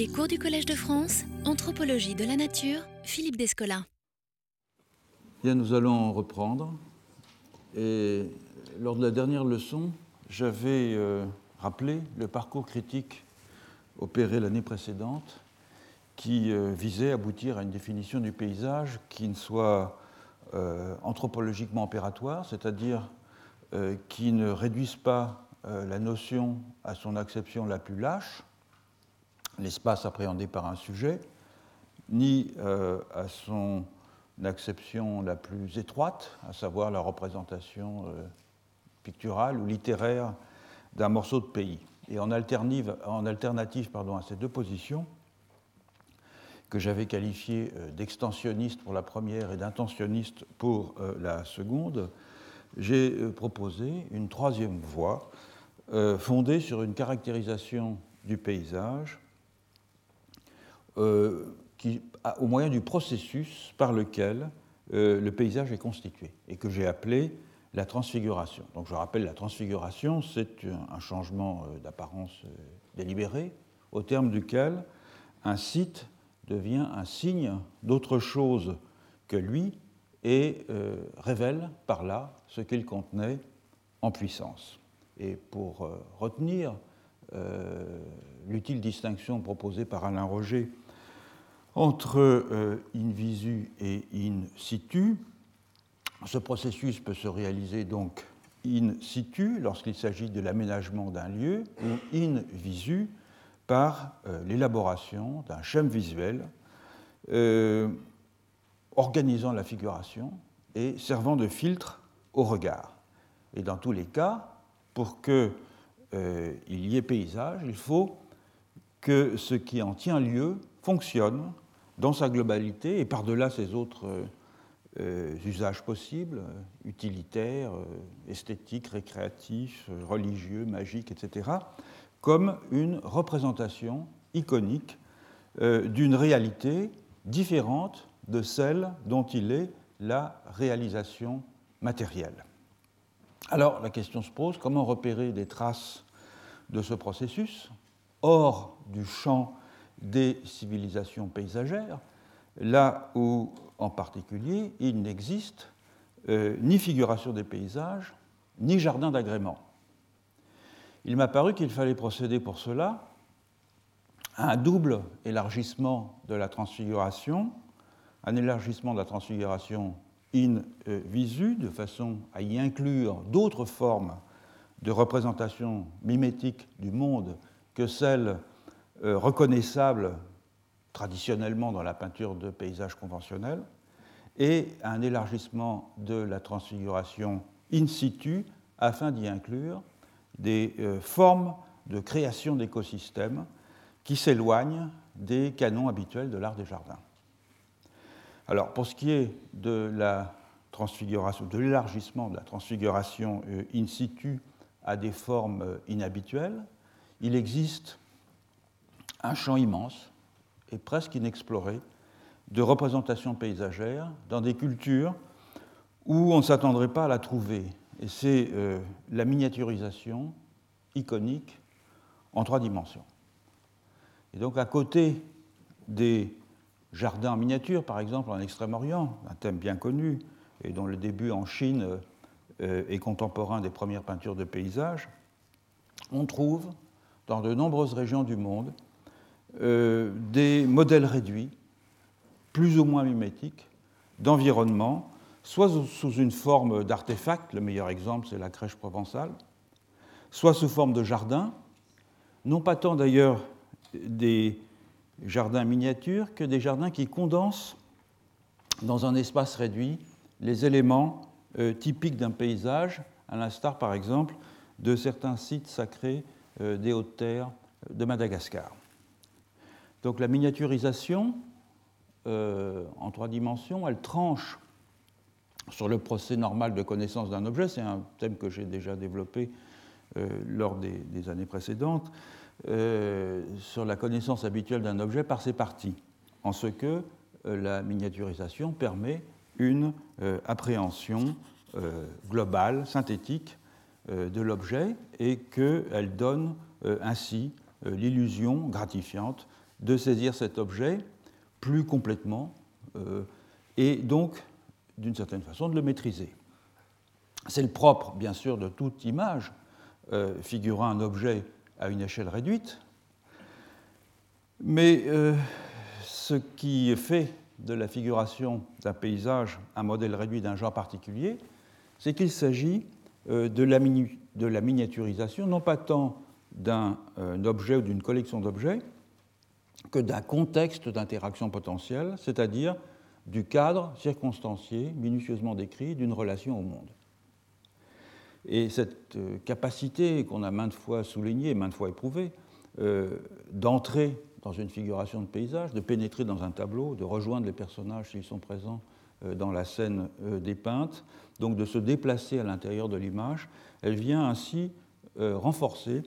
Les cours du Collège de France, Anthropologie de la Nature, Philippe Descola. Bien, nous allons reprendre. Et lors de la dernière leçon, j'avais euh, rappelé le parcours critique opéré l'année précédente qui euh, visait à aboutir à une définition du paysage qui ne soit euh, anthropologiquement opératoire, c'est-à-dire qui ne réduise pas la notion à son acception la plus lâche, l'espace appréhendé par un sujet, ni à son acception la plus étroite, à savoir la représentation picturale ou littéraire d'un morceau de pays. Et en alternative, à ces deux positions, que j'avais qualifiées euh, d'extensionniste pour la première et d'intentionniste pour euh, la seconde, j'ai euh, proposé une troisième voie fondée sur une caractérisation du paysage qui, au moyen du processus par lequel le paysage est constitué et que j'ai appelé la transfiguration. Donc je rappelle, la transfiguration, c'est un changement euh, d'apparence euh, délibéré, au terme duquel un site devient un signe d'autre chose que lui et euh, révèle par là ce qu'il contenait en puissance. Et pour retenir l'utile distinction proposée par Alain Roger entre in visu et in situ, ce processus peut se réaliser donc in situ lorsqu'il s'agit de l'aménagement d'un lieu ou in visu par euh, l'élaboration d'un schéma visuel euh, organisant la figuration et servant de filtre au regard. Et dans tous les cas, pour qu'il euh, y ait paysage, il faut que ce qui en tient lieu fonctionne dans sa globalité et par-delà ses autres euh, usages possibles, euh, utilitaires, euh, esthétiques, récréatifs, religieux, magiques, etc., comme une représentation iconique d'une réalité différente de celle dont il est la réalisation matérielle. Alors la question se pose, comment repérer des traces de ce processus hors du champ des civilisations paysagères, là où en particulier, il n'existe euh, ni figuration des paysages, ni jardin d'agrément. Il m'a paru qu'il fallait procéder pour cela à un double élargissement de la transfiguration, un élargissement de la transfiguration in euh, visu, de façon à y inclure d'autres formes de représentation mimétique du monde que celles euh, reconnaissables traditionnellement dans la peinture de paysages conventionnels, et un élargissement de la transfiguration in situ afin d'y inclure des euh, formes de création d'écosystèmes qui s'éloignent des canons habituels de l'art des jardins. Alors, pour ce qui est de la transfiguration, de l'élargissement de la transfiguration euh, in situ à des formes inhabituelles, il existe un champ immense et presque inexploré de représentation paysagère dans des cultures où on ne s'attendrait pas à la trouver. Et c'est euh, la miniaturisation iconique en trois dimensions. Et donc à côté des jardins en miniature, par exemple en Extrême-Orient, un thème bien connu et dont le début en Chine euh, est contemporain des premières peintures de paysages, on trouve dans de nombreuses régions du monde euh, des modèles réduits, plus ou moins mimétiques, d'environnement, soit sous une forme d'artefact, le meilleur exemple c'est la crèche provençale, soit sous forme de jardin, non pas tant d'ailleurs des jardins miniatures que des jardins qui condensent dans un espace réduit les éléments euh, typiques d'un paysage, à l'instar par exemple de certains sites sacrés euh, des hautes terres de Madagascar. Donc la miniaturisation euh, en trois dimensions, elle tranche sur le procès normal de connaissance d'un objet. C'est un thème que j'ai déjà développé euh, lors des, années précédentes, euh, sur la connaissance habituelle d'un objet par ses parties, en ce que la miniaturisation permet une appréhension globale, synthétique de l'objet et qu'elle donne ainsi l'illusion gratifiante de saisir cet objet plus complètement euh, et donc, d'une certaine façon, de le maîtriser. C'est le propre, bien sûr, de toute image euh, figurant un objet à une échelle réduite, mais euh, ce qui fait de la figuration d'un paysage un modèle réduit d'un genre particulier, c'est qu'il s'agit de la, de, la miniaturisation, non pas tant d'un objet ou d'une collection d'objets, que d'un contexte d'interaction potentielle, c'est-à-dire du cadre circonstancié, minutieusement décrit, d'une relation au monde. Et cette euh, capacité qu'on a maintes fois soulignée, maintes fois éprouvée, euh, d'entrer dans une figuration de paysage, de pénétrer dans un tableau, de rejoindre les personnages s'ils sont présents euh, dans la scène dépeinte, donc de se déplacer à l'intérieur de l'image, elle vient ainsi renforcer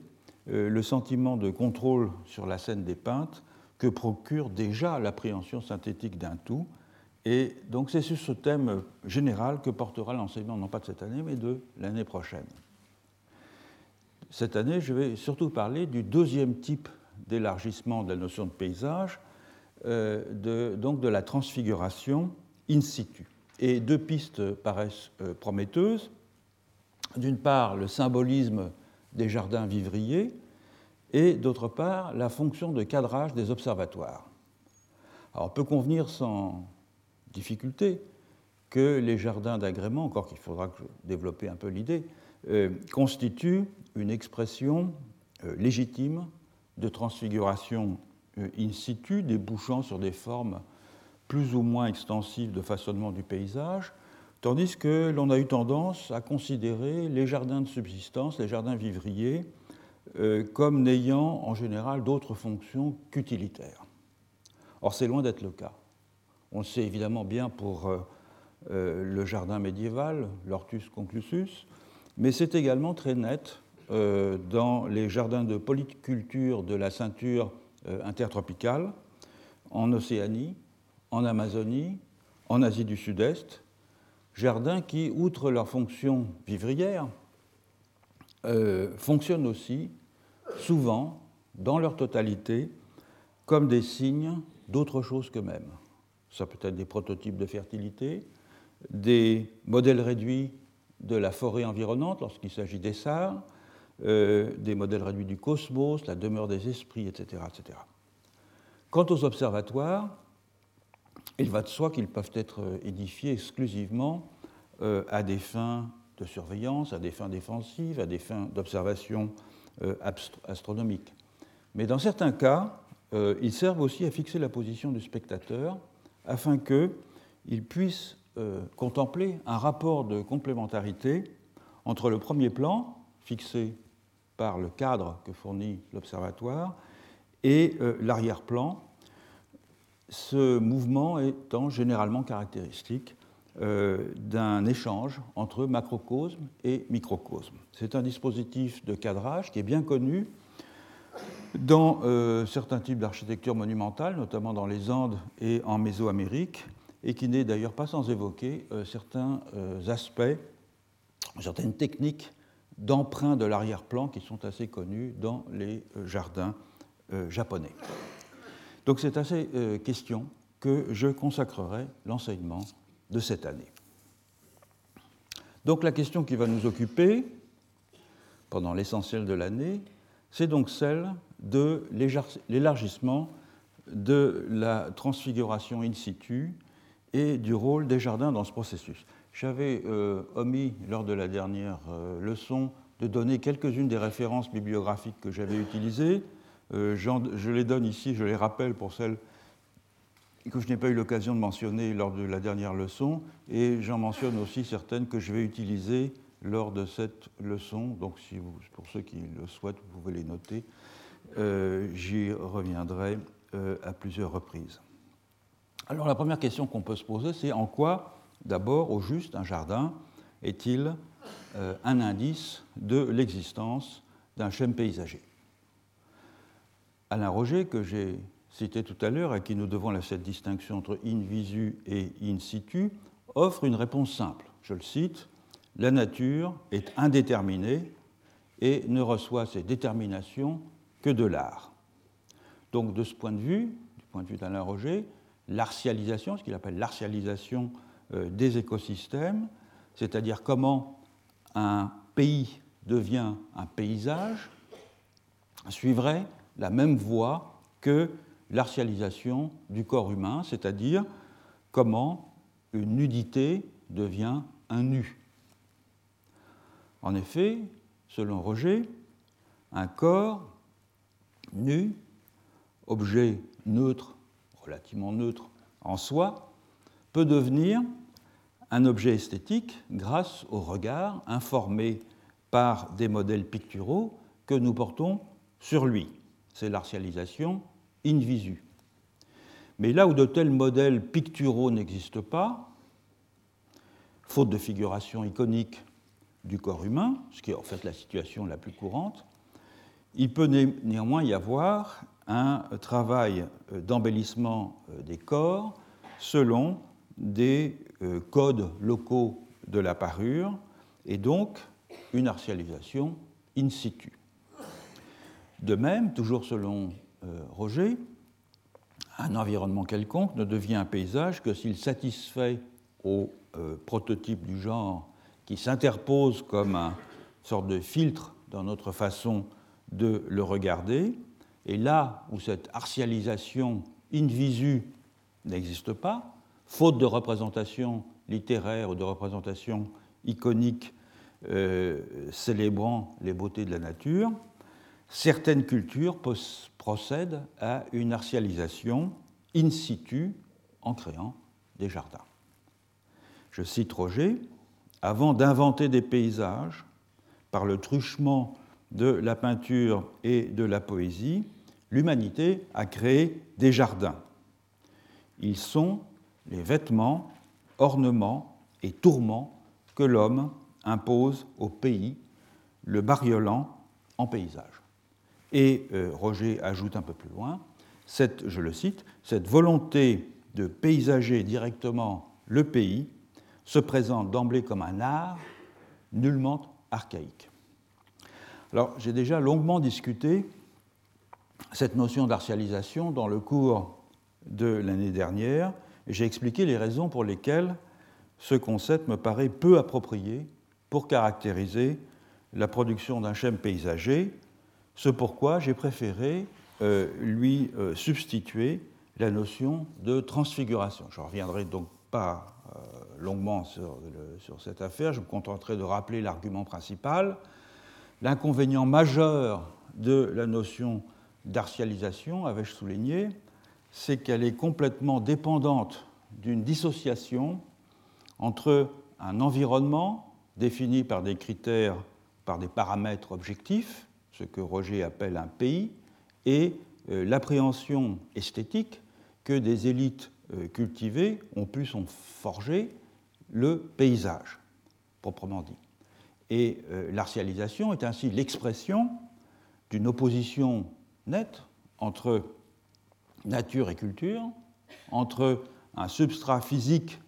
le sentiment de contrôle sur la scène dépeinte que procure déjà l'appréhension synthétique d'un tout. Et donc c'est sur ce thème général que portera l'enseignement, non pas de cette année, mais de l'année prochaine. Cette année, je vais surtout parler du deuxième type d'élargissement de la notion de paysage, euh, donc de la transfiguration in situ. Et deux pistes paraissent euh, prometteuses. D'une part, le symbolisme des jardins vivriers, et d'autre part la fonction de cadrage des observatoires. Alors on peut convenir sans difficulté que les jardins d'agrément, encore qu'il faudra développer un peu l'idée, euh, constituent une expression euh, légitime de transfiguration euh, in situ, débouchant sur des formes plus ou moins extensives de façonnement du paysage, tandis que l'on a eu tendance à considérer les jardins de subsistance, les jardins vivriers, euh, comme n'ayant en général d'autres fonctions qu'utilitaires. Or, c'est loin d'être le cas. On le sait évidemment bien pour euh, euh, le jardin médiéval, l'Hortus conclusus, mais c'est également très net dans les jardins de polyculture de la ceinture intertropicale, en Océanie, en Amazonie, en Asie du Sud-Est, jardins qui, outre leur fonction vivrière, fonctionnent aussi souvent, dans leur totalité, comme des signes d'autre chose qu'eux-mêmes. Ça peut être des prototypes de fertilité, des modèles réduits de la forêt environnante lorsqu'il s'agit des SAR, euh, des modèles réduits du cosmos, la demeure des esprits, etc., etc. Quant aux observatoires, il va de soi qu'ils peuvent être édifiés exclusivement euh, à des fins de surveillance, à des fins défensives, à des fins d'observation euh, astronomiques. Mais dans certains cas, euh, ils servent aussi à fixer la position du spectateur afin qu'il puisse euh, contempler un rapport de complémentarité entre le premier plan, fixé par le cadre que fournit l'observatoire, et l'arrière-plan, ce mouvement étant généralement caractéristique d'un échange entre macrocosme et microcosme. C'est un dispositif de cadrage qui est bien connu dans euh, certains types d'architecture monumentale, notamment dans les Andes et en Mésoamérique, et qui n'est d'ailleurs pas sans évoquer euh, certains aspects, certaines techniques d'emprunt de l'arrière-plan qui sont assez connus dans les jardins japonais. Donc c'est à ces questions que je consacrerai l'enseignement de cette année. Donc la question qui va nous occuper pendant l'essentiel de l'année, c'est donc celle de l'élargissement de la transfiguration in situ et du rôle des jardins dans ce processus. J'avais euh, omis lors de la dernière euh, leçon de donner quelques-unes des références bibliographiques que j'avais utilisées. Euh, je les donne ici, je les rappelle pour celles que je n'ai pas eu l'occasion de mentionner lors de la dernière leçon, et j'en mentionne aussi certaines que je vais utiliser lors de cette leçon. Donc, pour ceux qui le souhaitent, vous pouvez les noter. Euh, j'y reviendrai euh, à plusieurs reprises. Alors, la première question qu'on peut se poser, c'est en quoi, d'abord, au juste, un jardin est-il euh, un indice de l'existence d'un schème paysager? Alain Roger, que j'ai cité tout à l'heure, à qui nous devons cette distinction entre in visu et in situ, offre une réponse simple. Je le cite La nature est indéterminée et ne reçoit ses déterminations que de l'art. Donc de ce point de vue, du point de vue d'Alain Roger, l'artialisation, ce qu'il appelle l'artialisation euh, des écosystèmes, c'est-à-dire comment un pays devient un paysage, suivrait la même voie que l'artialisation du corps humain, c'est-à-dire comment une nudité devient un nu. En effet, selon Roger, un corps nu, objet neutre, relativement neutre en soi, peut devenir un objet esthétique grâce au regard informé par des modèles picturaux que nous portons sur lui. C'est l'artialisation in visu. Mais là où de tels modèles picturaux n'existent pas, faute de figuration iconique du corps humain, ce qui est en fait la situation la plus courante, il peut néanmoins y avoir un travail d'embellissement euh, des corps selon des euh, codes locaux de la parure et donc une artialisation in situ. De même, toujours selon euh, Roger, un environnement quelconque ne devient un paysage que s'il satisfait au euh, prototype du genre qui s'interpose comme une sorte de filtre dans notre façon de le regarder. Et là où cette artialisation in visu n'existe pas, faute de représentation littéraire ou de représentation iconique euh, célébrant les beautés de la nature, certaines cultures procèdent à une artialisation in situ en créant des jardins. Je cite Roger, avant d'inventer des paysages, par le truchement de la peinture et de la poésie, l'humanité a créé des jardins. Ils sont les vêtements, ornements et tourments que l'homme impose au pays, le bariolant en paysage. Et euh, Roger ajoute un peu plus loin, je le cite, cette volonté de paysager directement le pays se présente d'emblée comme un art nullement archaïque. Alors, j'ai déjà longuement discuté cette notion d'artialisation dans le cours de l'année dernière, et j'ai expliqué les raisons pour lesquelles ce concept me paraît peu approprié pour caractériser la production d'un schème paysager, ce pourquoi j'ai préféré euh, lui euh, substituer la notion de transfiguration. Je ne reviendrai donc pas euh, longuement sur, sur, cette affaire, je me contenterai de rappeler l'argument principal. L'inconvénient majeur de la notion d'artialisation, avais-je souligné, c'est qu'elle est complètement dépendante d'une dissociation entre un environnement défini par des critères, par des paramètres objectifs, ce que Roger appelle un pays, et euh, l'appréhension esthétique que des élites euh, cultivées ont pu s'en forger le paysage, proprement dit. Et euh, l'artialisation est ainsi l'expression d'une opposition nette entre nature et culture, entre un substrat physique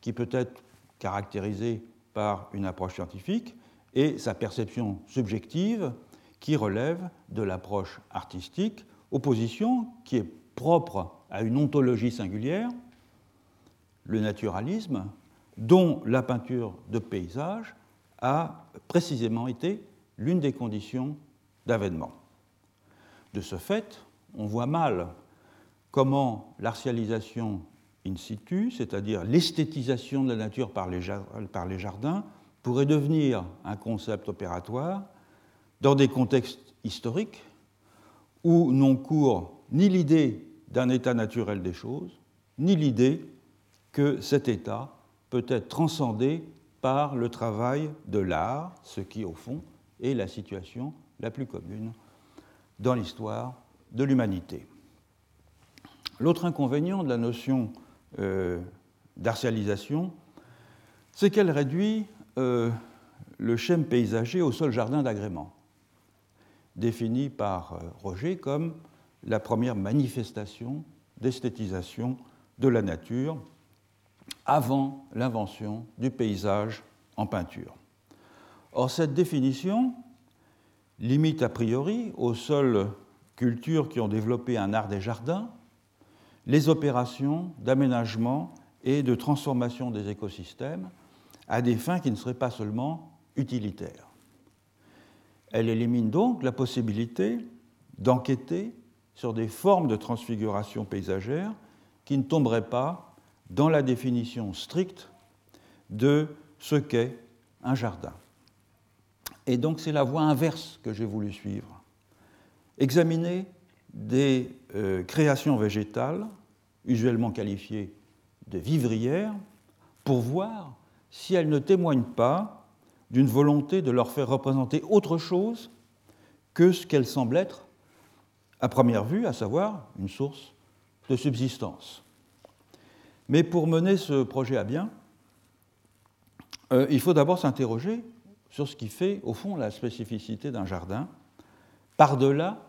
qui peut être caractérisé par une approche scientifique et sa perception subjective qui relève de l'approche artistique, opposition qui est propre à une ontologie singulière, le naturalisme, dont la peinture de paysage a précisément été l'une des conditions d'avènement. De ce fait, on voit mal comment l'artialisation in situ, c'est-à-dire l'esthétisation de la nature par les, jardins, pourrait devenir un concept opératoire dans des contextes historiques où n'ont cours ni l'idée d'un état naturel des choses, ni l'idée que cet état peut être transcendé par le travail de l'art, ce qui, au fond, est la situation la plus commune dans l'histoire de l'humanité. L'autre inconvénient de la notion euh, d'artialisation, c'est qu'elle réduit euh, le schème paysager au seul jardin d'agrément, défini par euh, Roger comme la première manifestation d'esthétisation de la nature avant l'invention du paysage en peinture. Or, cette définition limite a priori au seul cultures qui ont développé un art des jardins, les opérations d'aménagement et de transformation des écosystèmes à des fins qui ne seraient pas seulement utilitaires. Elle élimine donc la possibilité d'enquêter sur des formes de transfiguration paysagère qui ne tomberaient pas dans la définition stricte de ce qu'est un jardin. Et donc c'est la voie inverse que j'ai voulu suivre. Examiner des euh, créations végétales, usuellement qualifiées de vivrières, pour voir si elles ne témoignent pas d'une volonté de leur faire représenter autre chose que ce qu'elles semblent être à première vue, à savoir une source de subsistance. Mais pour mener ce projet à bien, euh, il faut d'abord s'interroger sur ce qui fait, au fond, la spécificité d'un jardin, par-delà,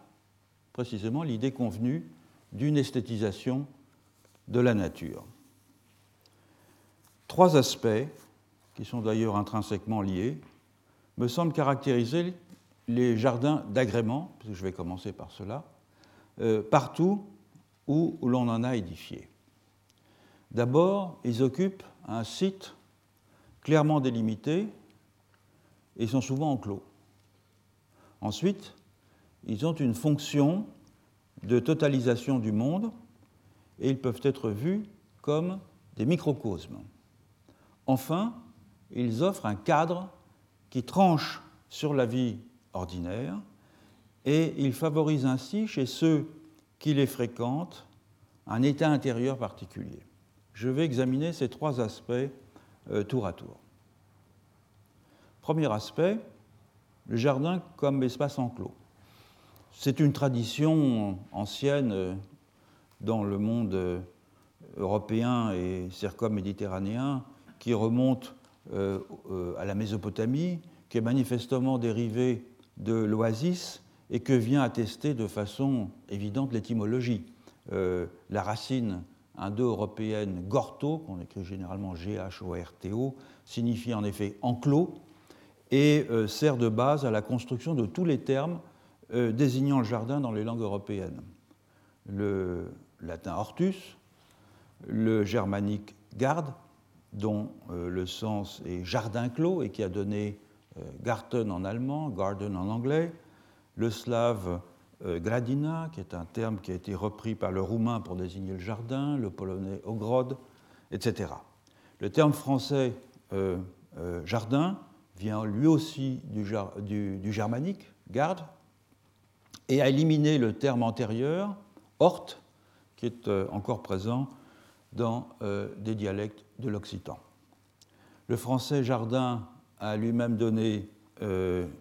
précisément, l'idée convenue d'une esthétisation de la nature. Trois aspects, qui sont d'ailleurs intrinsèquement liés, me semblent caractériser les jardins d'agrément, puisque je vais commencer par cela, euh, partout où l'on en a édifié. D'abord, ils occupent un site clairement délimité et sont souvent enclos. Ensuite, ils ont une fonction de totalisation du monde et ils peuvent être vus comme des microcosmes. Enfin, ils offrent un cadre qui tranche sur la vie ordinaire et ils favorisent ainsi chez ceux qui les fréquentent un état intérieur particulier. Je vais examiner ces trois aspects euh, tour à tour. Premier aspect, le jardin comme espace enclos. C'est une tradition ancienne euh, dans le monde euh, européen et circum-méditerranéen qui remonte à la Mésopotamie, qui est manifestement dérivée de l'oasis et que vient attester de façon évidente l'étymologie. la racine indo-européenne gorto, qu'on écrit généralement G-H-O-R-T-O, signifie en effet enclos et euh, sert de base à la construction de tous les termes euh, désignant le jardin dans les langues européennes. Le latin hortus, le germanique garde, dont euh, le sens est jardin clos et qui a donné Garten en allemand, garden en anglais, le slave euh, gradina, qui est un terme qui a été repris par le roumain pour désigner le jardin, le polonais ogrod, etc. Le terme français euh, euh, jardin vient lui aussi du, germanique, garde, et a éliminé le terme antérieur, hort, qui est encore présent dans des dialectes de l'occitan. Le français jardin a lui-même donné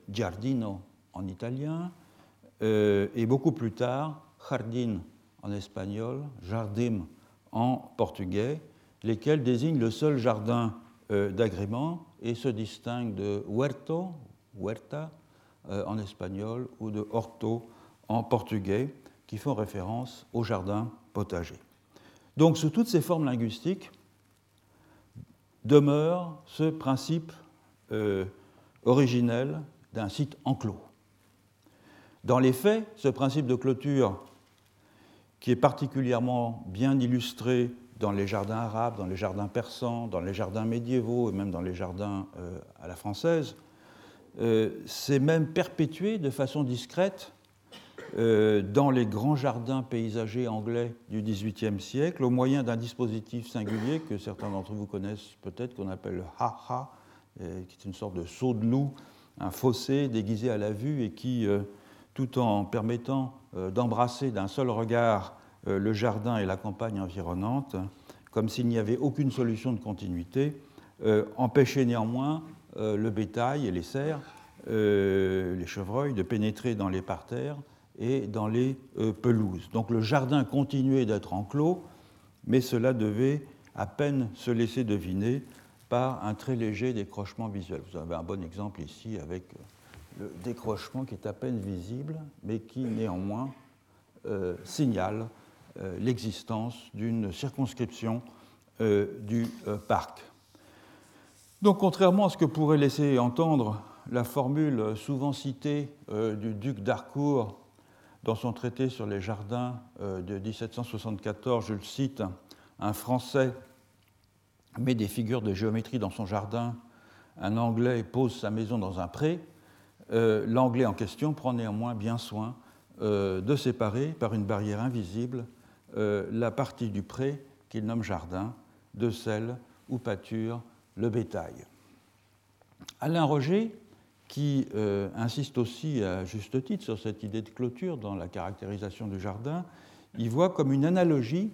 giardino en italien, euh, et beaucoup plus tard, jardin en espagnol, jardim en portugais, lesquels désignent le seul jardin euh, d'agrément et se distinguent de huerto, huerta euh, en espagnol, ou de orto en portugais, qui font référence au jardin potager. Donc, sous toutes ces formes linguistiques, demeure ce principe originel d'un site enclos. Dans les faits, ce principe de clôture, qui est particulièrement bien illustré dans les jardins arabes, dans les jardins persans, dans les jardins médiévaux et même dans les jardins euh, à la française, euh, s'est même perpétué de façon discrète euh, dans les grands jardins paysagers anglais du XVIIIe siècle au moyen d'un dispositif singulier que certains d'entre vous connaissent peut-être, qu'on appelle le ha-ha, qui est une sorte de saut de loup, un fossé déguisé à la vue et qui tout en permettant euh, d'embrasser d'un seul regard euh, le jardin et la campagne environnante, comme s'il n'y avait aucune solution de continuité, euh, empêchait néanmoins le bétail et les cerfs, les chevreuils, de pénétrer dans les parterres et dans les pelouses. Donc le jardin continuait d'être enclos, mais cela devait à peine se laisser deviner par un très léger décrochement visuel. Vous avez un bon exemple ici avec le décrochement qui est à peine visible, mais qui néanmoins euh, signale euh, l'existence d'une circonscription euh, du parc. Donc contrairement à ce que pourrait laisser entendre la formule souvent citée du duc d'Harcourt Dans son traité sur les jardins de 1774, je le cite, un Français met des figures de géométrie dans son jardin, un Anglais pose sa maison dans un pré, l'Anglais en question prend néanmoins bien soin de séparer par une barrière invisible la partie du pré qu'il nomme jardin de celle où pâture le bétail. Alain Roger, qui euh, insiste aussi à juste titre sur cette idée de clôture dans la caractérisation du jardin, y voit comme une analogie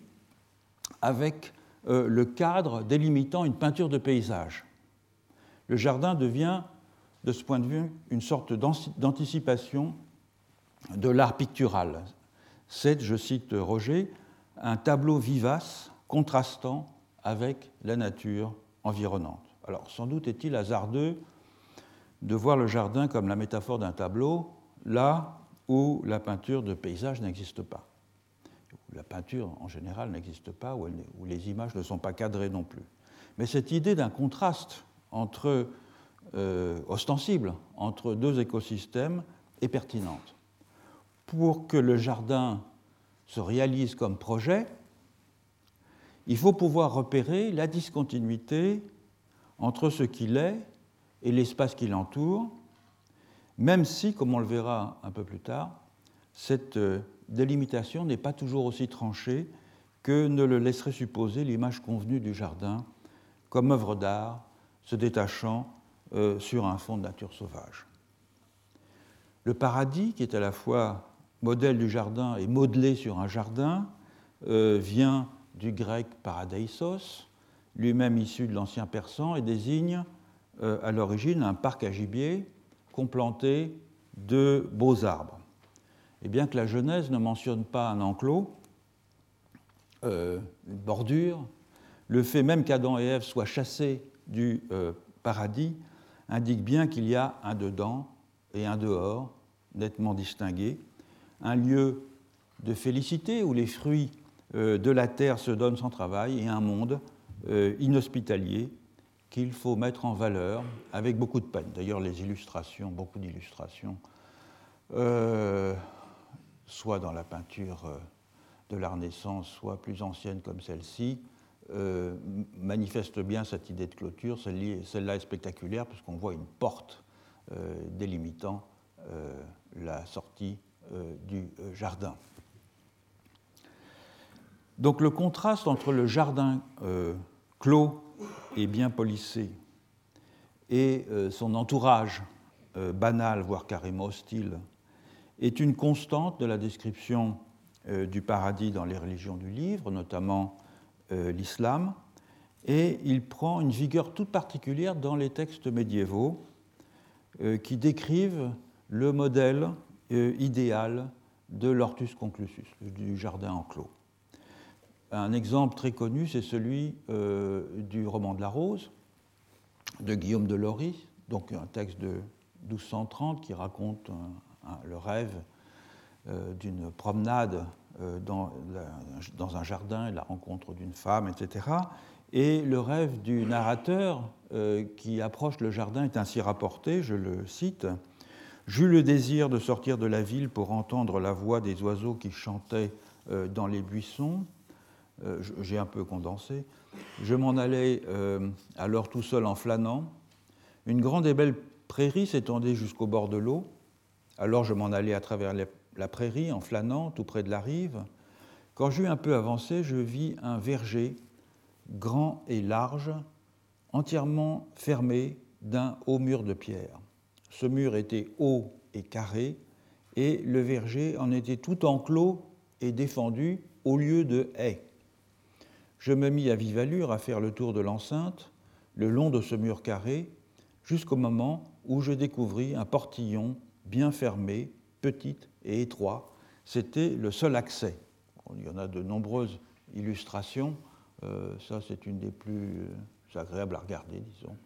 avec euh, le cadre délimitant une peinture de paysage. Le jardin devient, de ce point de vue, une sorte d'anticipation de l'art pictural. C'est, je cite Roger, un tableau vivace, contrastant avec la nature environnante. Alors, sans doute est-il hasardeux de voir le jardin comme la métaphore d'un tableau, là où la peinture de paysage n'existe pas. La peinture en général n'existe pas, où, les images ne sont pas cadrées non plus. Mais cette idée d'un contraste entre, euh, ostensible entre deux écosystèmes est pertinente. Pour que le jardin se réalise comme projet, il faut pouvoir repérer la discontinuité entre ce qu'il est et l'espace qui l'entoure, même si, comme on le verra un peu plus tard, cette euh, délimitation n'est pas toujours aussi tranchée que ne le laisserait supposer l'image convenue du jardin comme œuvre d'art se détachant euh, sur un fond de nature sauvage. Le paradis, qui est à la fois modèle du jardin et modelé sur un jardin, euh, vient du grec paradeisos, lui-même issu de l'ancien persan, et désigne euh, à l'origine un parc à gibier complanté de beaux arbres. Et bien que la Genèse ne mentionne pas un enclos, euh, une bordure, le fait même qu'Adam et Ève soient chassés du euh, paradis indique bien qu'il y a un dedans et un dehors, nettement distingués, un lieu de félicité où les fruits de la terre se donnent sans travail et un monde inhospitalier qu'il faut mettre en valeur avec beaucoup de peine. D'ailleurs, les illustrations, beaucoup d'illustrations, euh, soit dans la peinture euh, de la Renaissance, soit plus ancienne comme celle-ci, euh, manifestent bien cette idée de clôture. Celle-là est spectaculaire puisqu'on voit une porte délimitant la sortie du jardin. Donc le contraste entre le jardin clos et bien polissé, et euh, son entourage euh, banal, voire carrément hostile, est une constante de la description euh, du paradis dans les religions du livre, notamment l'islam, et il prend une vigueur toute particulière dans les textes médiévaux qui décrivent le modèle idéal de l'ortus conclusus, du jardin enclos. Un exemple très connu, c'est celui euh, du roman de la Rose de Guillaume de Lory, donc un texte de 1230 qui raconte le rêve euh, d'une promenade euh, dans, un jardin et la rencontre d'une femme, etc. Et le rêve du narrateur qui approche le jardin est ainsi rapporté, je le cite. J'eus le désir de sortir de la ville pour entendre la voix des oiseaux qui chantaient dans les buissons. Euh, j'ai un peu condensé, je m'en allais euh, alors tout seul en flânant. Une grande et belle prairie s'étendait jusqu'au bord de l'eau. Alors je m'en allais à travers la prairie en flânant tout près de la rive. Quand j'eus un peu avancé, je vis un verger grand et large, entièrement fermé d'un haut mur de pierre. Ce mur était haut et carré, et le verger en était tout enclos et défendu au lieu de haies je me mis à vive allure à faire le tour de l'enceinte, le long de ce mur carré, jusqu'au moment où je découvris un portillon bien fermé, petit et étroit. C'était le seul accès. Il y en a de nombreuses illustrations. Euh, ça, c'est une des plus euh, agréables à regarder, disons.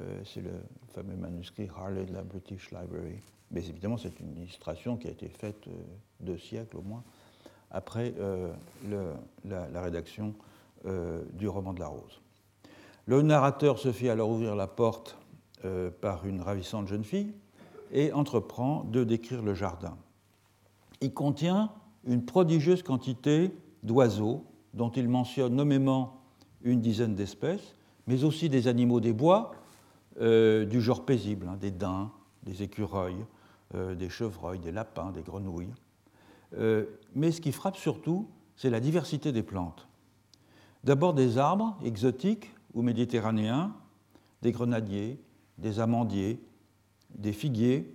Euh, c'est le fameux manuscrit Harley de la British Library. Mais évidemment, c'est une illustration qui a été faite deux siècles au moins après la, rédaction euh, du roman de la rose. Le narrateur se fait alors ouvrir la porte euh, par une ravissante jeune fille et entreprend de décrire le jardin. il contient une prodigieuse quantité d'oiseaux, dont il mentionne nommément une dizaine d'espèces, mais aussi des animaux des bois euh, du genre paisible, hein, des daims, des écureuils, des chevreuils, des lapins, des grenouilles. Mais ce qui frappe surtout, c'est la diversité des plantes. D'abord des arbres exotiques ou méditerranéens, des grenadiers, des amandiers, des figuiers,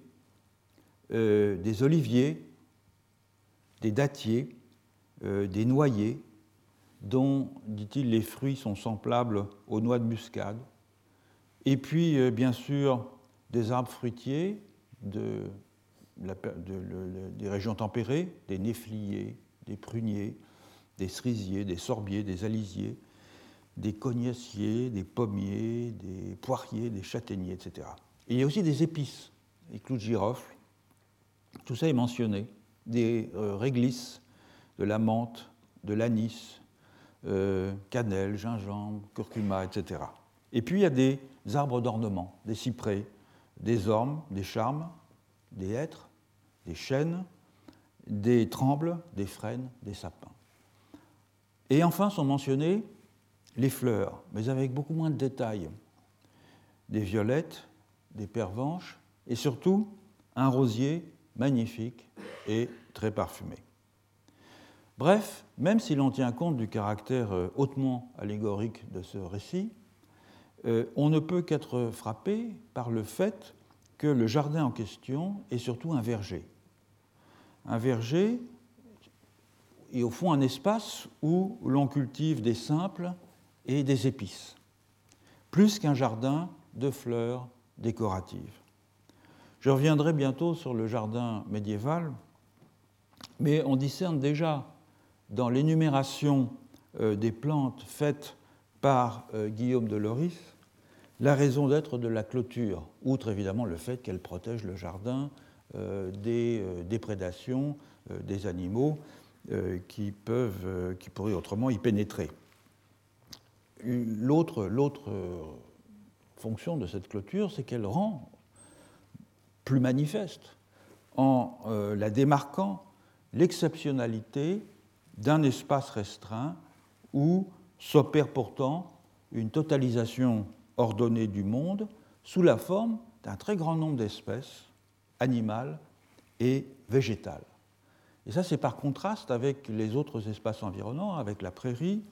des oliviers, des dattiers, des noyers, dont, dit-il, les fruits sont semblables aux noix de muscade. Et puis, euh, bien sûr, des arbres fruitiers de, des régions tempérées, des néfliers, des pruniers, des cerisiers, des sorbiers, des alisiers, des cognaciers, des pommiers, des poiriers, des châtaigniers, etc. Et il y a aussi des épices, des clous de girofle, tout ça est mentionné, des euh, réglisses, de la menthe, de l'anis, euh, cannelle, gingembre, curcuma, etc. Et puis il y a des arbres d'ornement, des cyprès, des ormes, des charmes, des hêtres, des chênes, des trembles, des frênes, des sapins. Et enfin sont mentionnées les fleurs, mais avec beaucoup moins de détails. Des violettes, des pervenches et surtout un rosier magnifique et très parfumé. Bref, même si l'on tient compte du caractère euh, hautement allégorique de ce récit, euh, on ne peut qu'être frappé par le fait que le jardin en question est surtout un verger. Un verger est au fond un espace où l'on cultive des simples et des épices, plus qu'un jardin de fleurs décoratives. Je reviendrai bientôt sur le jardin médiéval, mais on discerne déjà dans l'énumération euh, des plantes faites par euh, Guillaume de Loris, la raison d'être de la clôture, outre évidemment le fait qu'elle protège le jardin euh, des déprédations des animaux qui, peuvent, qui pourraient autrement y pénétrer. L'autre fonction de cette clôture, c'est qu'elle rend plus manifeste en la démarquant l'exceptionnalité d'un espace restreint où s'opère pourtant une totalisation ordonnée du monde sous la forme d'un très grand nombre d'espèces animales et végétales. Et ça, c'est par contraste avec les autres espaces environnants, avec la prairie,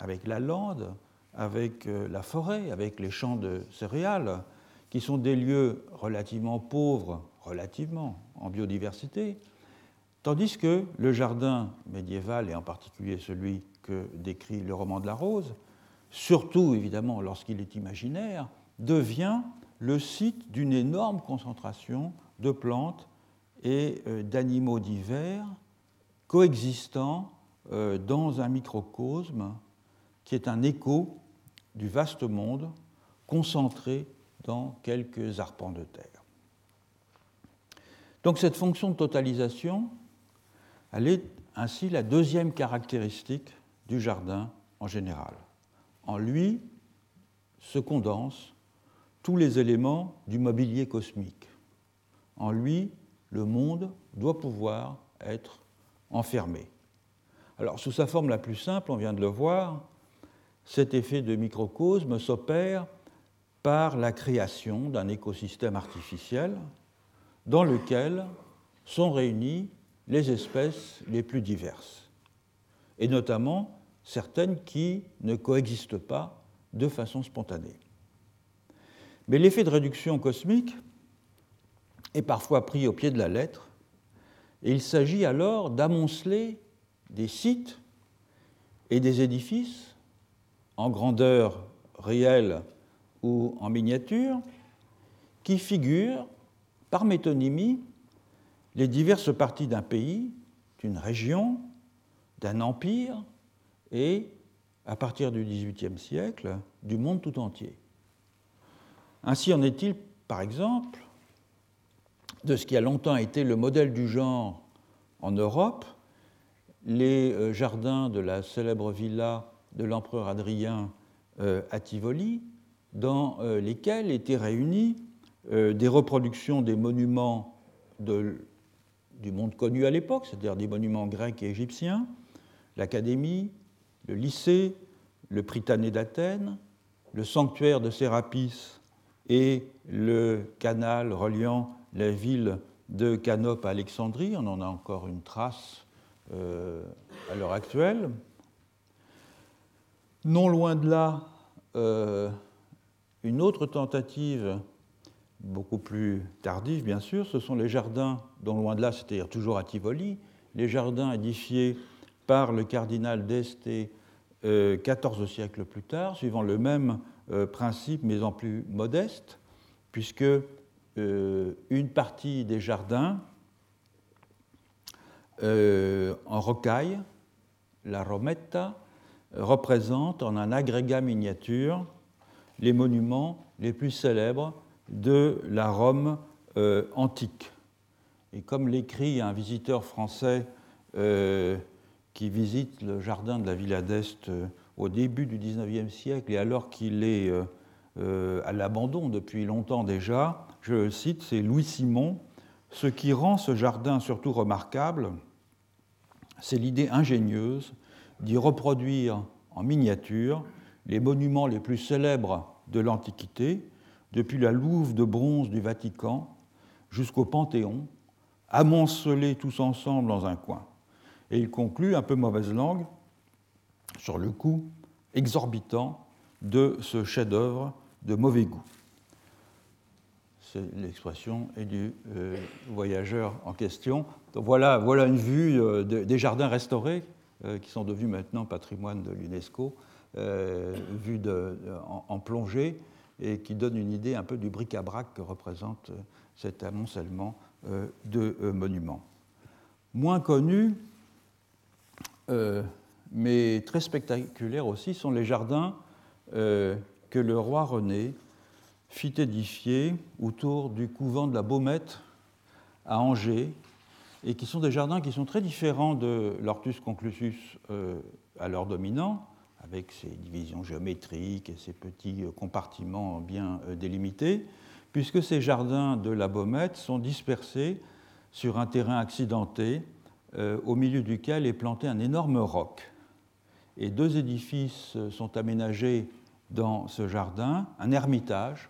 avec la lande, avec euh, la forêt, avec les champs de céréales, qui sont des lieux relativement pauvres, relativement, en biodiversité, Tandis que le jardin médiéval, et en particulier celui que décrit le roman de la Rose, surtout évidemment lorsqu'il est imaginaire, devient le site d'une énorme concentration de plantes et euh, d'animaux divers coexistant euh, dans un microcosme qui est un écho du vaste monde concentré dans quelques arpents de terre. Donc cette fonction de totalisation elle est ainsi la deuxième caractéristique du jardin en général. En lui se condensent tous les éléments du mobilier cosmique. En lui, le monde doit pouvoir être enfermé. Alors, sous sa forme la plus simple, on vient de le voir, cet effet de microcosme s'opère par la création d'un écosystème artificiel dans lequel sont réunis les espèces les plus diverses, et notamment certaines qui ne coexistent pas de façon spontanée. Mais l'effet de réduction cosmique est parfois pris au pied de la lettre, et il s'agit alors d'amonceler des sites et des édifices en grandeur réelle ou en miniature qui figurent par métonymie les diverses parties d'un pays, d'une région, d'un empire et, à partir du XVIIIe siècle, du monde tout entier. Ainsi en est-il, par exemple, de ce qui a longtemps été le modèle du genre en Europe, les euh, jardins de la célèbre villa de l'empereur Adrien euh, à Tivoli, dans euh, lesquels étaient réunis des reproductions des monuments du monde connu à l'époque, c'est-à-dire des monuments grecs et égyptiens, l'académie, le lycée, le Prytanée d'Athènes, le sanctuaire de Sérapis et le canal reliant la ville de Canope à Alexandrie. On en a encore une trace euh, à l'heure actuelle. Non loin de là, euh, une autre tentative, beaucoup plus tardive bien sûr, ce sont les jardins, non loin de là, c'est-à-dire toujours à Tivoli, les jardins édifiés par le cardinal d'Este euh, 14 siècles plus tard, suivant le même euh, principe mais en plus modeste, puisque euh, une partie des jardins en rocaille, la rometta, représente en un agrégat miniature les monuments les plus célèbres de la Rome antique. Et comme l'écrit un visiteur français qui visite le jardin de la Villa d'Est euh, au début du XIXe siècle et alors qu'il est euh, euh, à l'abandon depuis longtemps déjà, je cite, c'est Louis Simon. Ce qui rend ce jardin surtout remarquable, c'est l'idée ingénieuse d'y reproduire en miniature les monuments les plus célèbres de l'Antiquité, depuis la Louve de bronze du Vatican jusqu'au Panthéon, amoncelés tous ensemble dans un coin. Et il conclut, un peu mauvaise langue, sur le coût exorbitant de ce chef-d'œuvre de mauvais goût. C'est l'expression du euh, voyageur en question. voilà, voilà une vue euh, des jardins restaurés euh, qui sont devenus maintenant patrimoine de l'UNESCO, vue en, plongée et qui donne une idée un peu du bric-à-brac que représente cet amoncellement de monuments. Moins connu, euh, mais très spectaculaires aussi, sont les jardins que le roi René fit édifier autour du couvent de la Baumette à Angers, et qui sont des jardins qui sont très différents de l'Ortus conclusus euh, à leur dominant, avec ses divisions géométriques et ses petits compartiments bien délimités, puisque ces jardins de la Baumette sont dispersés sur un terrain accidenté euh, au milieu duquel est planté un énorme roc. Et deux édifices sont aménagés dans ce jardin, un ermitage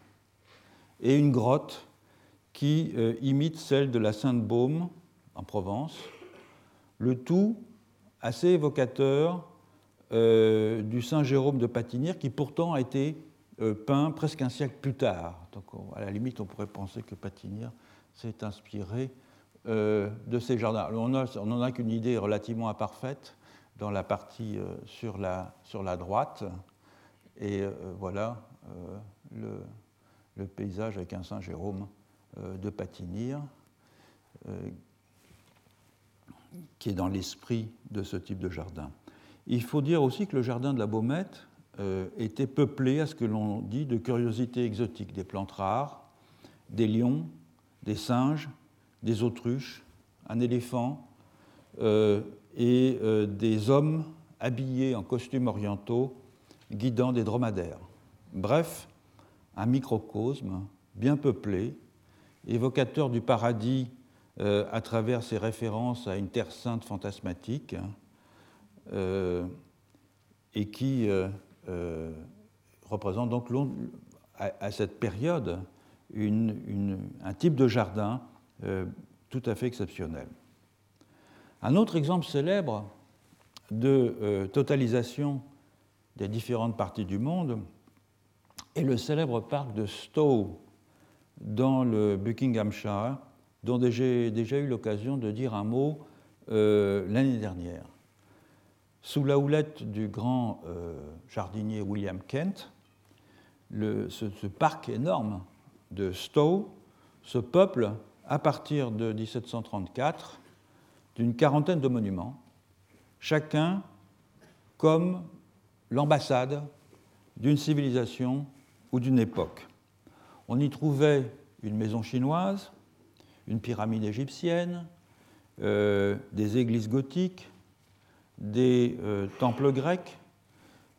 et une grotte qui euh, imite celle de la Sainte-Baume en Provence, le tout assez évocateur euh, du Saint Jérôme de Patinir, qui pourtant a été peint presque un siècle plus tard. Donc, à la limite, on pourrait penser que Patinir s'est inspiré euh, de ces jardins. on n'en a qu'une idée relativement imparfaite dans la partie euh, sur, la, sur, la, droite. Et euh, voilà le, le, paysage avec un Saint-Jérôme de Patinir, qui est dans l'esprit de ce type de jardin. Il faut dire aussi que le jardin de la Baumette était peuplé, à ce que l'on dit, de curiosités exotiques, des plantes rares, des lions, des singes, des autruches, un éléphant euh, et euh, des hommes habillés en costumes orientaux guidant des dromadaires. Bref, un microcosme bien peuplé, évocateur du paradis euh, à travers ses références à une terre sainte fantasmatique, et qui représente donc à, cette période un type de jardin euh, tout à fait exceptionnel. Un autre exemple célèbre de euh, totalisation des différentes parties du monde est le célèbre parc de Stowe dans le Buckinghamshire, dont j'ai déjà eu l'occasion de dire un mot euh, l'année dernière. Sous la houlette du grand jardinier William Kent, ce, parc énorme de Stowe se peuple à partir de 1734 d'une quarantaine de monuments, chacun comme l'ambassade d'une civilisation ou d'une époque. On y trouvait une maison chinoise, une pyramide égyptienne, euh, des églises gothiques, des euh, temples grecs,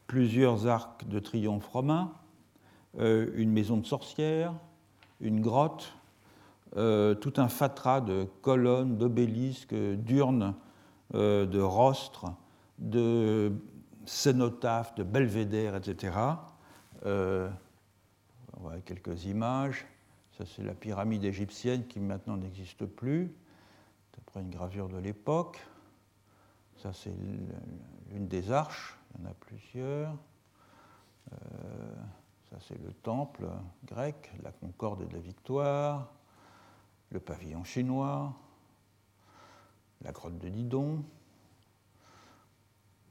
plusieurs arcs de triomphe romains, euh, une maison de sorcières, une grotte, tout un fatras de colonnes, d'obélisques, d'urnes, de rostres, de cénotaphes, de belvédères, etc. on voit quelques images. Ça, c'est la pyramide égyptienne qui maintenant n'existe plus, d'après une gravure de l'époque. Ça, c'est l'une des arches, il y en a plusieurs. Euh, ça, c'est le temple grec, la concorde de la victoire, le pavillon chinois, la grotte de Didon,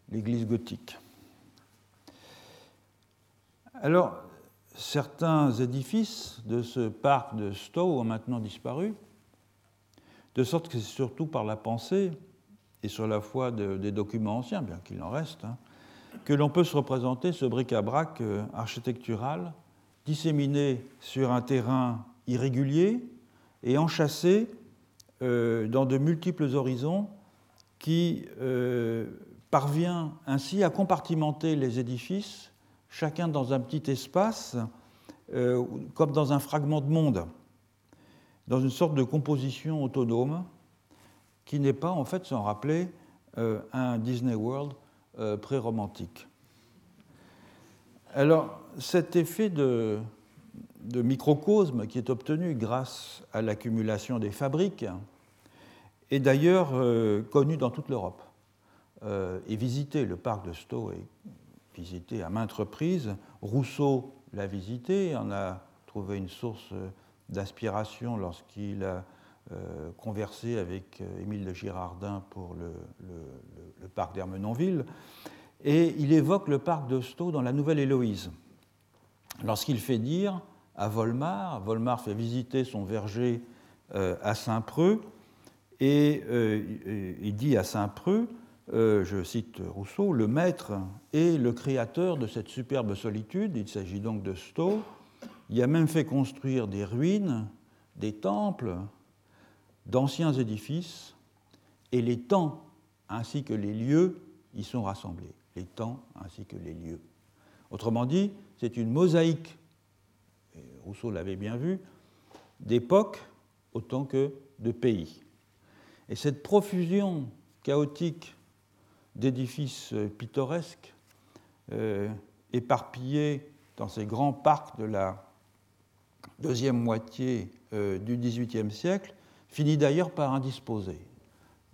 l'église gothique. Alors, certains édifices de ce parc de Stowe ont maintenant disparu, de sorte que c'est surtout par la pensée et sur la foi des documents anciens, bien qu'il en reste, hein, que l'on peut se représenter ce bric-à-brac euh, architectural disséminé sur un terrain irrégulier et enchâssé euh, dans de multiples horizons qui euh, parvient ainsi à compartimenter les édifices, chacun dans un petit espace, comme dans un fragment de monde, dans une sorte de composition autonome qui n'est pas, en fait, sans rappeler, un Disney World euh, pré-romantique. Alors, cet effet de, microcosme qui est obtenu grâce à l'accumulation des fabriques est d'ailleurs euh, connu dans toute l'Europe euh, et visité. Le parc de Stowe est visité à maintes reprises. Rousseau l'a visité, en a trouvé une source d'inspiration lorsqu'il a euh, conversé avec euh, Émile de Girardin pour le, parc d'Hermenonville, et il évoque le parc de Stowe dans la Nouvelle Héloïse. Lorsqu'il fait dire à Volmar, Volmar fait visiter son verger euh, à Saint-Preux, et il dit à Saint-Preux, je cite Rousseau, le maître est le créateur de cette superbe solitude, il s'agit donc de Stowe, il a même fait construire des ruines, des temples, d'anciens édifices et les temps ainsi que les lieux y sont rassemblés. Les temps ainsi que les lieux. Autrement dit, c'est une mosaïque, Rousseau l'avait bien vu, d'époques autant que de pays. Et cette profusion chaotique d'édifices pittoresques, euh, éparpillés dans ces grands parcs de la deuxième moitié euh, du XVIIIe siècle, finit d'ailleurs par indisposer.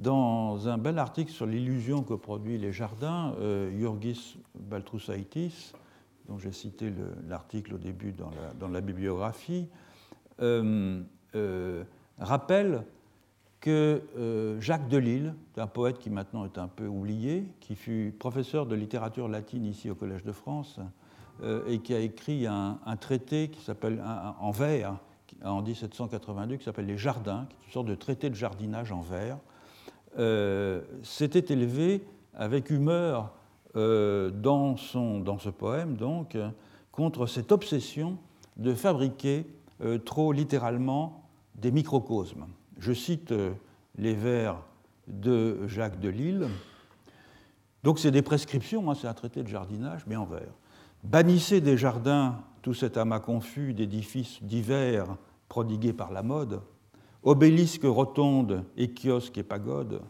Dans un bel article sur l'illusion que produit les jardins, euh, Jurgis Baltrousaitis, dont j'ai cité l'article au début dans la, bibliographie, euh, euh, rappelle que Jacques Delille, un poète qui maintenant est un peu oublié, qui fut professeur de littérature latine ici au Collège de France, et qui a écrit un, traité qui s'appelle en vers, en 1782 qui s'appelle Les Jardins, qui est une sorte de traité de jardinage en vers, euh, s'était élevé avec humeur euh, dans, son, dans ce poème donc, contre cette obsession de fabriquer euh, trop littéralement des microcosmes. Je cite les vers de Jacques Delille. Donc c'est des prescriptions, hein, c'est un traité de jardinage, mais en vers. Bannissez des jardins tout cet amas confus d'édifices divers prodigués par la mode, obélisques, rotondes et kiosques et pagodes,